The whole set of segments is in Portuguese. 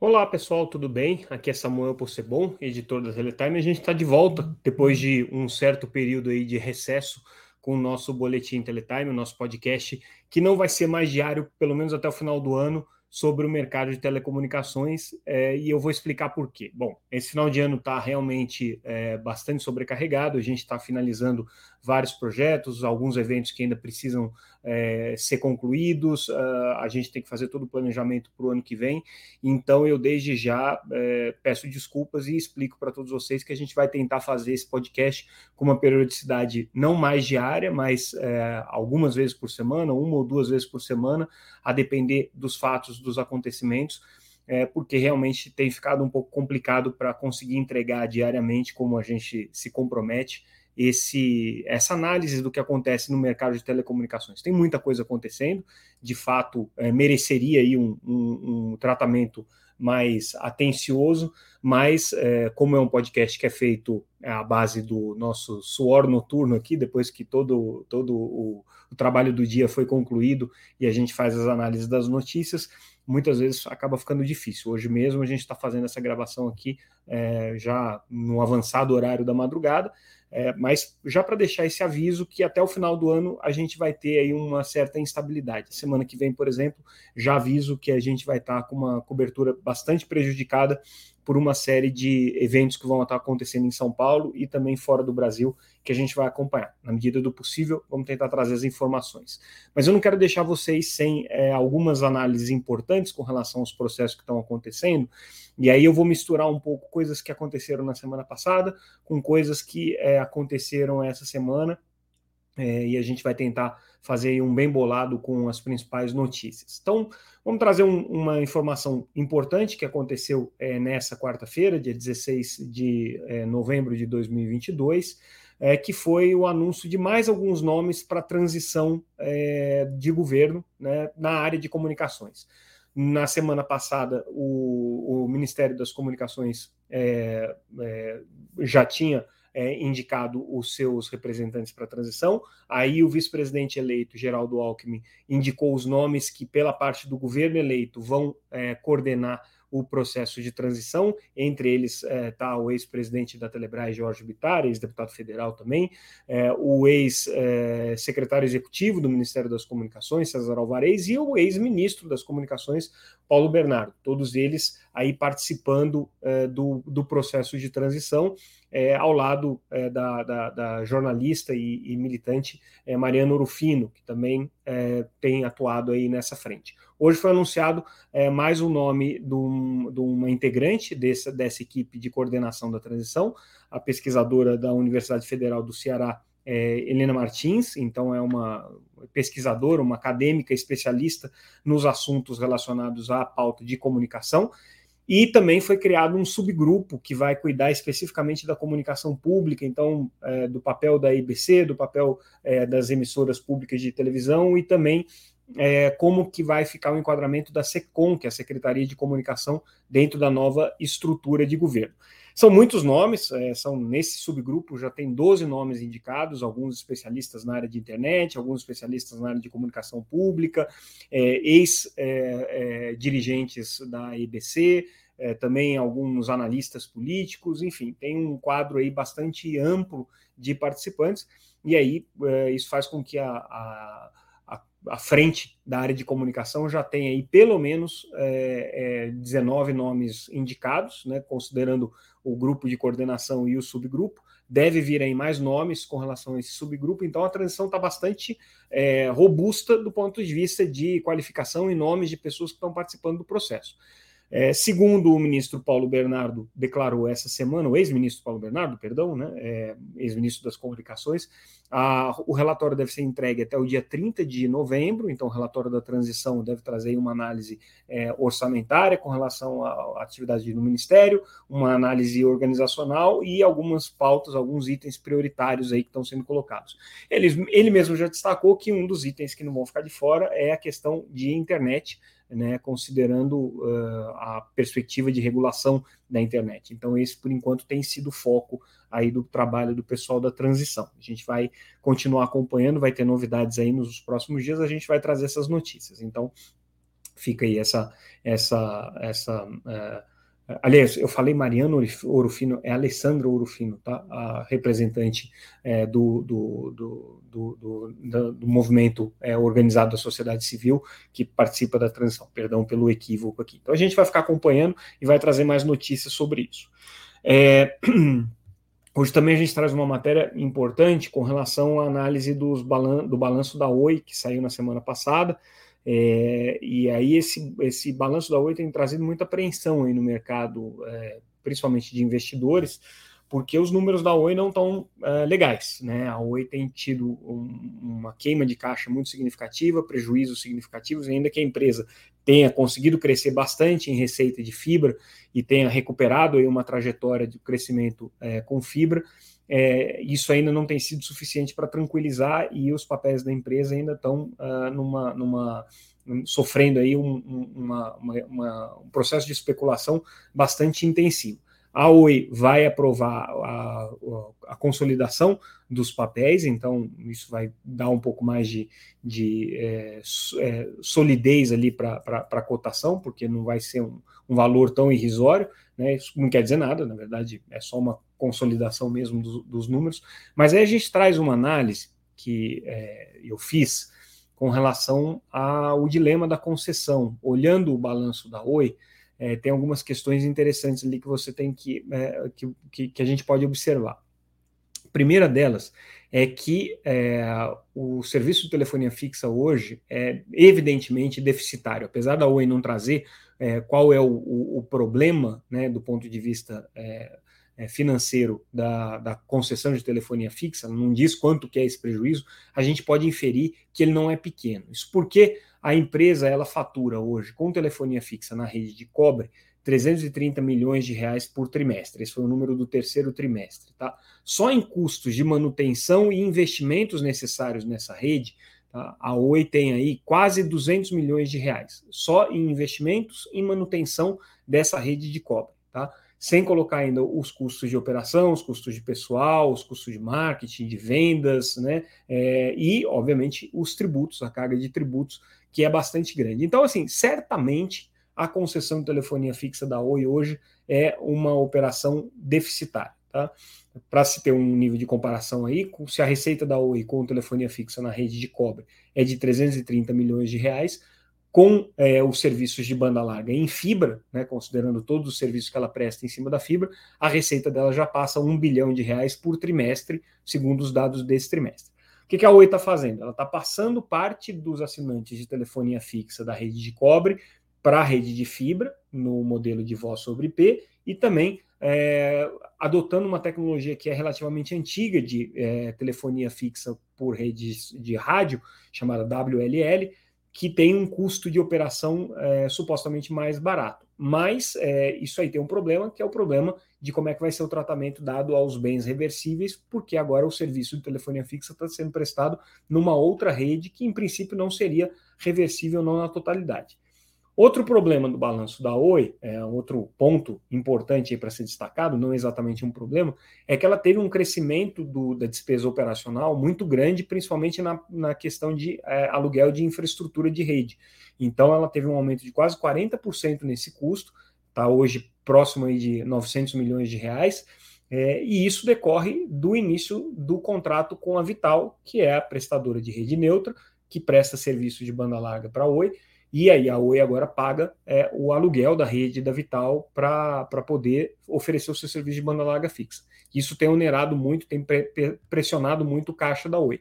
Olá pessoal, tudo bem? Aqui é Samuel Possebon, editor da Teletime. A gente está de volta depois de um certo período aí de recesso com o nosso boletim Teletime, o nosso podcast, que não vai ser mais diário, pelo menos até o final do ano, sobre o mercado de telecomunicações é, e eu vou explicar por quê. Bom, esse final de ano está realmente é, bastante sobrecarregado, a gente está finalizando vários projetos, alguns eventos que ainda precisam é, ser concluídos, uh, a gente tem que fazer todo o planejamento para o ano que vem, então eu desde já é, peço desculpas e explico para todos vocês que a gente vai tentar fazer esse podcast com uma periodicidade não mais diária, mas é, algumas vezes por semana, uma ou duas vezes por semana, a depender dos fatos, dos acontecimentos, é, porque realmente tem ficado um pouco complicado para conseguir entregar diariamente como a gente se compromete esse, essa análise do que acontece no mercado de telecomunicações. Tem muita coisa acontecendo, de fato, é, mereceria aí um, um, um, tratamento mais atencioso, mas é, como é um podcast que é feito à base do nosso suor noturno aqui, depois que todo, todo o, o trabalho do dia foi concluído e a gente faz as análises das notícias, muitas vezes acaba ficando difícil. Hoje mesmo a gente está fazendo essa gravação aqui é, já no avançado horário da madrugada, é, mas já para deixar esse aviso que até o final do ano a gente vai ter aí uma certa instabilidade. Semana que vem, por exemplo, já aviso que a gente vai estar tá com uma cobertura bastante prejudicada por uma série de eventos que vão estar acontecendo em São Paulo e também fora do Brasil, que a gente vai acompanhar. Na medida do possível, vamos tentar trazer as informações. Mas eu não quero deixar vocês sem é, algumas análises importantes com relação aos processos que estão acontecendo, e aí eu vou misturar um pouco coisas que aconteceram na semana passada com coisas que é, aconteceram essa semana é, e a gente vai tentar fazer um bem bolado com as principais notícias. Então, vamos trazer um, uma informação importante que aconteceu é, nessa quarta-feira, dia 16 de é, novembro de 2022, é, que foi o anúncio de mais alguns nomes para transição é, de governo né, na área de comunicações. Na semana passada, o, o Ministério das Comunicações já tinha é, indicado os seus representantes para a transição. Aí o vice-presidente eleito, Geraldo Alckmin, indicou os nomes que, pela parte do governo eleito, vão é, coordenar o processo de transição. Entre eles está tá o ex-presidente da Telebrás, Jorge Bittar, ex-deputado federal também, é, o ex-secretário é, executivo do Ministério das Comunicações, César Alvarez, e o ex-ministro das Comunicações, Paulo Bernardo. Todos eles aí participando do, do processo de transição. Ao lado da, da, da, jornalista e, e militante Mariana Urufino, que também é, tem atuado aí nessa frente. Hoje foi anunciado é, mais um nome de, um, de uma integrante dessa, dessa equipe de coordenação da transição, a pesquisadora da Universidade Federal do Ceará, é, Helena Martins, então é uma pesquisadora, uma acadêmica especialista nos assuntos relacionados à pauta de comunicação, e também foi criado um subgrupo que vai cuidar especificamente da comunicação pública, então, é, do papel da IBC, do papel é, das emissoras públicas de televisão e também é, como que vai ficar o enquadramento da SECOM, que é a Secretaria de Comunicação, dentro da nova estrutura de governo. São muitos nomes, é, são nesse subgrupo já tem 12 nomes indicados, alguns especialistas na área de internet, alguns especialistas na área de comunicação pública, é, ex-dirigentes é, é, da EBC, é, também alguns analistas políticos, enfim, tem um quadro aí bastante amplo de participantes, e aí isso faz com que a, a à frente da área de comunicação já tem aí pelo menos é, é, 19 nomes indicados, né, considerando o grupo de coordenação e o subgrupo. Deve vir aí mais nomes com relação a esse subgrupo, então a transição está bastante é, robusta do ponto de vista de qualificação e nomes de pessoas que estão participando do processo. É, segundo o ministro Paulo Bernardo declarou essa semana, o ex-ministro Paulo Bernardo, perdão, né, é, ex-ministro das Comunicações, a, o relatório deve ser entregue até o dia 30 de novembro, então o relatório da transição deve trazer uma análise é, orçamentária com relação à atividade do Ministério, uma análise organizacional e algumas pautas, alguns itens prioritários aí que estão sendo colocados. Ele, ele mesmo já destacou que um dos itens que não vão ficar de fora é a questão de internet, né, considerando uh, a perspectiva de regulação da internet. Então, esse, por enquanto, tem sido o foco aí do trabalho do pessoal da transição. A gente vai continuar acompanhando, vai ter novidades aí nos próximos dias, a gente vai trazer essas notícias. Então, Fica aí essa, essa, essa. Uh, aliás, eu falei Mariano Orofino, é Alessandra Orofino, tá? A representante é, do, do, do, do, movimento é, organizado da sociedade civil que participa da transição. Perdão pelo equívoco aqui. Então a gente vai ficar acompanhando e vai trazer mais notícias sobre isso. É, Hoje também a gente traz uma matéria importante com relação à análise dos balan do balanço da Oi, que saiu na semana passada. É, e aí esse, esse balanço da Oi tem trazido muita apreensão aí no mercado, é, principalmente de investidores, porque os números da Oi não estão é, legais. Né? A Oi tem tido um, uma queima de caixa muito significativa, prejuízos significativos, ainda que a empresa tenha conseguido crescer bastante em receita de fibra e tenha recuperado aí uma trajetória de crescimento é, com fibra, é, isso ainda não tem sido suficiente para tranquilizar e os papéis da empresa ainda estão uh, numa, numa sofrendo aí um, uma, uma, um processo de especulação bastante intensivo. A Oi vai aprovar a, a, consolidação dos papéis, então isso vai dar um pouco mais de, de é, é, solidez ali para a cotação, porque não vai ser um, um, valor tão irrisório, né? Isso não quer dizer nada, na verdade, é só uma consolidação mesmo dos, dos números. Mas aí a gente traz uma análise que é, eu fiz com relação ao dilema da concessão, olhando o balanço da Oi é, tem algumas questões interessantes ali que você tem que, é, que, que, a gente pode observar. A primeira delas é que é, o serviço de telefonia fixa hoje é evidentemente deficitário, apesar da Oi não trazer é, qual é o, o, o, problema né, do ponto de vista é, financeiro da, da, concessão de telefonia fixa, não diz quanto que é esse prejuízo, a gente pode inferir que ele não é pequeno. Isso porque a empresa ela fatura hoje com telefonia fixa na rede de cobre 330 milhões de reais por trimestre. Esse foi o número do terceiro trimestre, tá? Só em custos de manutenção e investimentos necessários nessa rede, tá? a Oi tem aí quase 200 milhões de reais, só em investimentos e manutenção dessa rede de cobre, tá? Sem colocar ainda os custos de operação, os custos de pessoal, os custos de marketing, de vendas, né? É, e, obviamente, os tributos, a carga de tributos que é bastante grande. Então, assim, certamente a concessão de telefonia fixa da Oi hoje é uma operação deficitária. Tá? Para se ter um nível de comparação aí, se a receita da Oi com telefonia fixa na rede de cobre é de 330 milhões de reais, com é, os serviços de banda larga em fibra, né, considerando todos os serviços que ela presta em cima da fibra, a receita dela já passa um bilhão de reais por trimestre, segundo os dados desse trimestre. O que, que a Oi está fazendo? Ela está passando parte dos assinantes de telefonia fixa da rede de cobre para a rede de fibra, no modelo de voz sobre IP, e também é, adotando uma tecnologia que é relativamente antiga de é, telefonia fixa por rede de rádio, chamada WLL, que tem um custo de operação é, supostamente mais barato. Mas é, isso aí tem um problema, que é o problema de como é que vai ser o tratamento dado aos bens reversíveis, porque agora o serviço de telefonia fixa está sendo prestado numa outra rede que, em princípio, não seria reversível não na totalidade. Outro problema do balanço da Oi, é, outro ponto importante para ser destacado, não exatamente um problema, é que ela teve um crescimento do, da despesa operacional muito grande, principalmente na, na questão de é, aluguel de infraestrutura de rede. Então, ela teve um aumento de quase 40% nesse custo, está hoje próximo aí de 900 milhões de reais, é, e isso decorre do início do contrato com a Vital, que é a prestadora de rede neutra, que presta serviço de banda larga para a Oi, e aí a Oi agora paga é, o aluguel da rede da Vital para poder oferecer o seu serviço de banda larga fixa. Isso tem onerado muito, tem pre pressionado muito o caixa da Oi.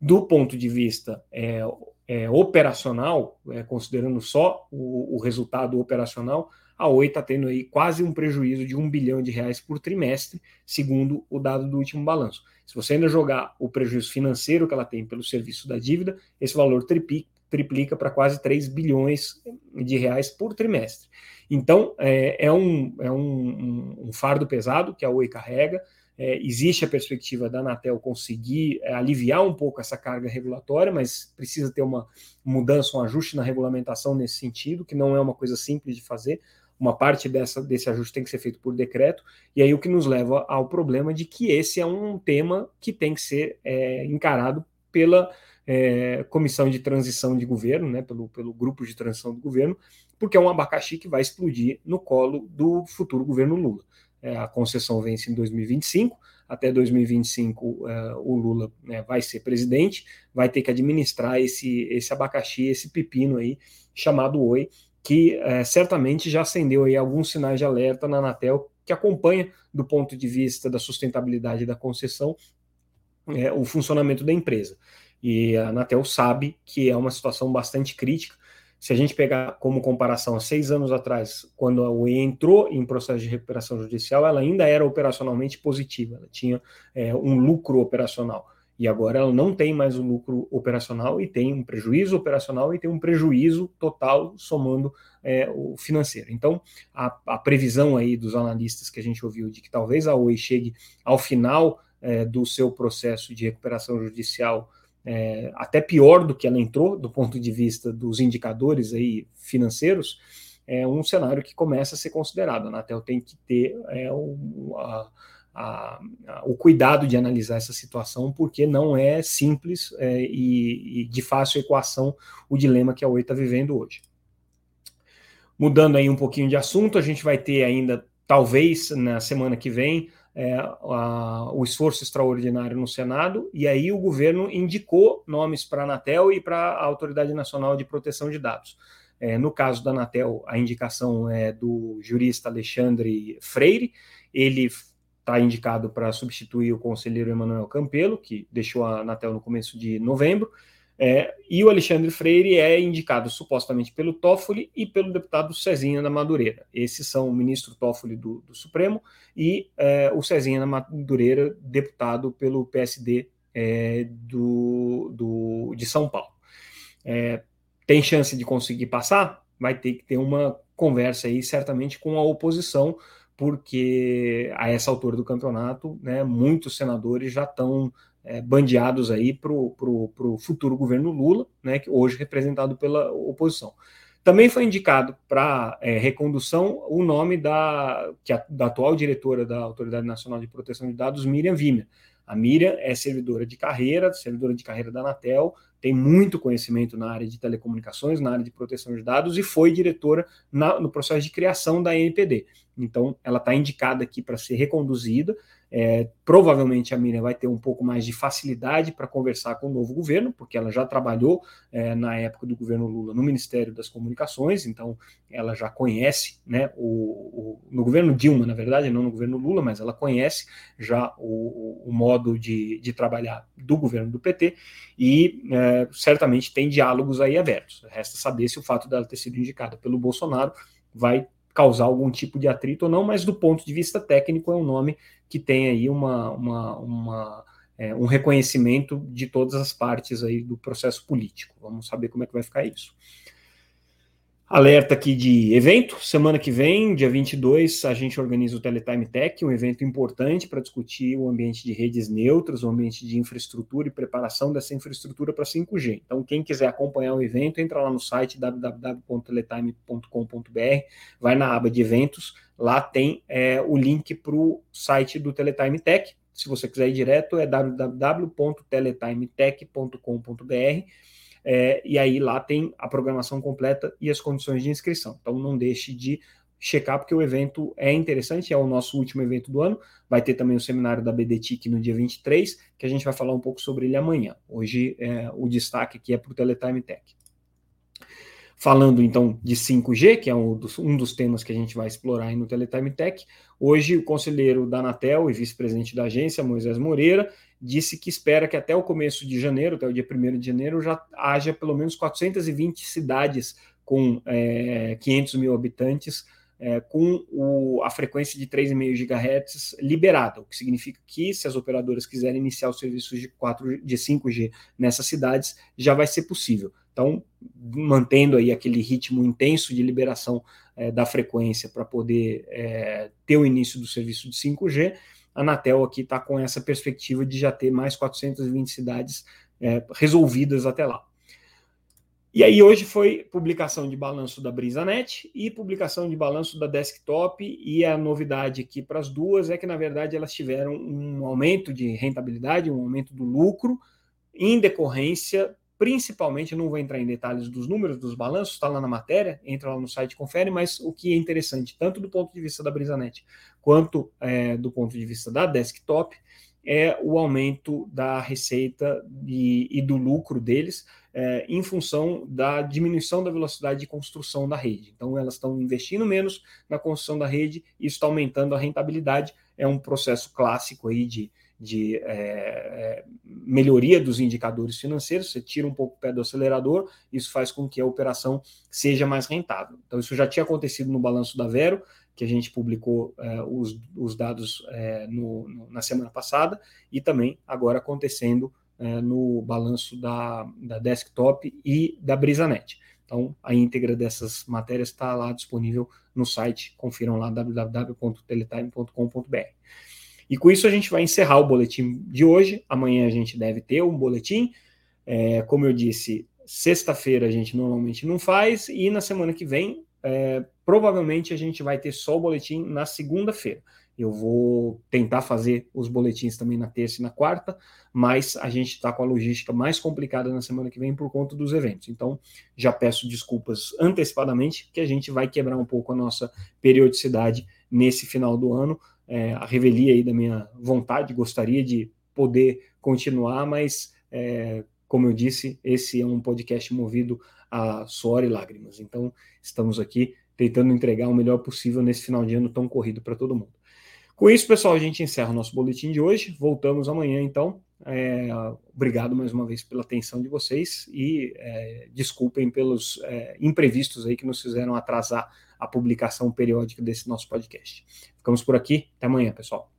Do ponto de vista é, é, operacional, é, considerando só o, o, resultado operacional, a Oi está tendo aí quase um prejuízo de um bilhão de reais por trimestre, segundo o dado do último balanço. Se você ainda jogar o prejuízo financeiro que ela tem pelo serviço da dívida, esse valor triplica, triplica para quase 3 bilhões de reais por trimestre. Então, é, é, um, é um, um, fardo pesado que a Oi carrega. É, existe a perspectiva da Anatel conseguir é, aliviar um pouco essa carga regulatória, mas precisa ter uma mudança, um ajuste na regulamentação nesse sentido, que não é uma coisa simples de fazer. Uma parte dessa, desse ajuste tem que ser feito por decreto, e aí o que nos leva ao problema de que esse é um tema que tem que ser é, encarado pela é, comissão de transição de governo, né, pelo, pelo grupo de transição do governo, porque é um abacaxi que vai explodir no colo do futuro governo Lula. É, a concessão vence em 2025, até 2025 é, o Lula né, vai ser presidente, vai ter que administrar esse, esse abacaxi, esse pepino aí, chamado Oi, que é, certamente já acendeu aí alguns sinais de alerta na Anatel, que acompanha, do ponto de vista da sustentabilidade da concessão, é, o funcionamento da empresa. E a Anatel sabe que é uma situação bastante crítica, se a gente pegar como comparação há seis anos atrás, quando a UE entrou em processo de recuperação judicial, ela ainda era operacionalmente positiva, ela tinha é, um lucro operacional. E agora ela não tem mais o lucro operacional e tem um prejuízo operacional e tem um prejuízo total somando é, o financeiro. Então, a, a, previsão aí dos analistas que a gente ouviu de que talvez a Oi chegue ao final é, do seu processo de recuperação judicial é, até pior do que ela entrou, do ponto de vista dos indicadores aí financeiros, é um cenário que começa a ser considerado. A Anatel tem que ter é, o, a, a, a, o cuidado de analisar essa situação, porque não é simples é, e, e, de fácil equação o dilema que a Oi está vivendo hoje. Mudando aí um pouquinho de assunto, a gente vai ter ainda, talvez na semana que vem, é, a, o esforço extraordinário no Senado, e aí o governo indicou nomes para a Anatel e para a Autoridade Nacional de Proteção de Dados. É, no caso da Anatel, a indicação é do jurista Alexandre Freire, ele está indicado para substituir o conselheiro Emanuel Campelo, que deixou a Anatel no começo de novembro, é, e o Alexandre Freire é indicado supostamente pelo Toffoli e pelo deputado Cezinha da Madureira. Esses são o ministro Toffoli do, do Supremo e é, o Cezinha da Madureira, deputado pelo PSD é, do, do, de São Paulo. É, tem chance de conseguir passar? Vai ter que ter uma conversa aí, certamente, com a oposição, porque a essa altura do campeonato, né, muitos senadores já estão é, bandeados aí para o futuro governo Lula, né, que hoje representado pela oposição. Também foi indicado para é, recondução o nome da, que a, da atual diretora da Autoridade Nacional de Proteção de Dados, Miriam Wimmer. A Miriam é servidora de carreira, servidora de carreira da Anatel, tem muito conhecimento na área de telecomunicações, na área de proteção de dados e foi diretora na, no processo de criação da NPD. Então, ela está indicada aqui para ser reconduzida. É, provavelmente a Miriam vai ter um pouco mais de facilidade para conversar com o novo governo, porque ela já trabalhou é, na época do governo Lula no Ministério das Comunicações, então ela já conhece, né, o, o no governo Dilma, na verdade, não no governo Lula, mas ela conhece já o, o modo de, de, trabalhar do governo do PT e é, certamente tem diálogos aí abertos. Resta saber se o fato dela ter sido indicada pelo Bolsonaro vai causar algum tipo de atrito ou não, mas do ponto de vista técnico é um nome que tem aí uma, uma, uma é, um reconhecimento de todas as partes aí do processo político. Vamos saber como é que vai ficar isso. Alerta aqui de evento. Semana que vem, dia 22, a gente organiza o Teletime Tech, um evento importante para discutir o ambiente de redes neutras, o ambiente de infraestrutura e preparação dessa infraestrutura para 5G. Então, quem quiser acompanhar o evento, entra lá no site www.teletime.com.br, vai na aba de eventos, lá tem é, o link para o site do Teletime Tech. Se você quiser ir direto, é www.teletimetech.com.br é, e aí lá tem a programação completa e as condições de inscrição. Então não deixe de checar, porque o evento é interessante, é o nosso último evento do ano. Vai ter também o seminário da BDTIC no dia 23, que a gente vai falar um pouco sobre ele amanhã. Hoje é, o destaque aqui é para o Teletime Tech. Falando então de 5G, que é um dos, um dos temas que a gente vai explorar aí no Teletime Tech, hoje o conselheiro da Anatel e vice-presidente da agência, Moisés Moreira, disse que espera que até o começo de janeiro, até o dia 1 de janeiro, já haja pelo menos 420 cidades com é, 500 mil habitantes é, com o, a frequência de 3,5 GHz liberada, o que significa que se as operadoras quiserem iniciar os serviços de, 4, de 5G nessas cidades, já vai ser possível. Então, mantendo aí aquele ritmo intenso de liberação é, da frequência para poder é, ter o início do serviço de 5G, a Anatel aqui está com essa perspectiva de já ter mais 420 cidades é, resolvidas até lá. E aí hoje foi publicação de balanço da BrisaNet e publicação de balanço da Desktop e a novidade aqui para as duas é que na verdade elas tiveram um aumento de rentabilidade, um aumento do lucro em decorrência principalmente, não vou entrar em detalhes dos números, dos balanços, está lá na matéria, entra lá no site confere, mas o que é interessante, tanto do ponto de vista da BrisaNet, quanto é, do ponto de vista da desktop, é o aumento da receita e, e do lucro deles é, em função da diminuição da velocidade de construção da rede. Então, elas estão investindo menos na construção da rede, isso está aumentando a rentabilidade, é um processo clássico aí de, de é, é, melhoria dos indicadores financeiros, você tira um pouco o pé do acelerador, isso faz com que a operação seja mais rentável. Então, isso já tinha acontecido no balanço da Vero, que a gente publicou é, os, os, dados é, no, no, na semana passada, e também agora acontecendo no balanço da, da Desktop e da BrisaNet. Então, a íntegra dessas matérias está lá disponível no site, confiram lá www.teletime.com.br. E com isso a gente vai encerrar o boletim de hoje. Amanhã a gente deve ter um boletim. É, como eu disse, sexta-feira a gente normalmente não faz, e na semana que vem, é, provavelmente a gente vai ter só o boletim na segunda-feira. Eu vou tentar fazer os boletins também na terça e na quarta, mas a gente está com a logística mais complicada na semana que vem por conta dos eventos. Então, já peço desculpas antecipadamente, que a gente vai quebrar um pouco a nossa periodicidade nesse final do ano é, a revelia aí da minha vontade, gostaria de poder continuar, mas é, como eu disse, esse é um podcast movido a suor e lágrimas. Então, estamos aqui tentando entregar o melhor possível nesse final de ano tão corrido para todo mundo. Com isso, pessoal, a gente encerra o nosso boletim de hoje. Voltamos amanhã, então. É, obrigado mais uma vez pela atenção de vocês e é, desculpem pelos é, imprevistos aí que nos fizeram atrasar a publicação periódica desse nosso podcast. Ficamos por aqui, até amanhã, pessoal.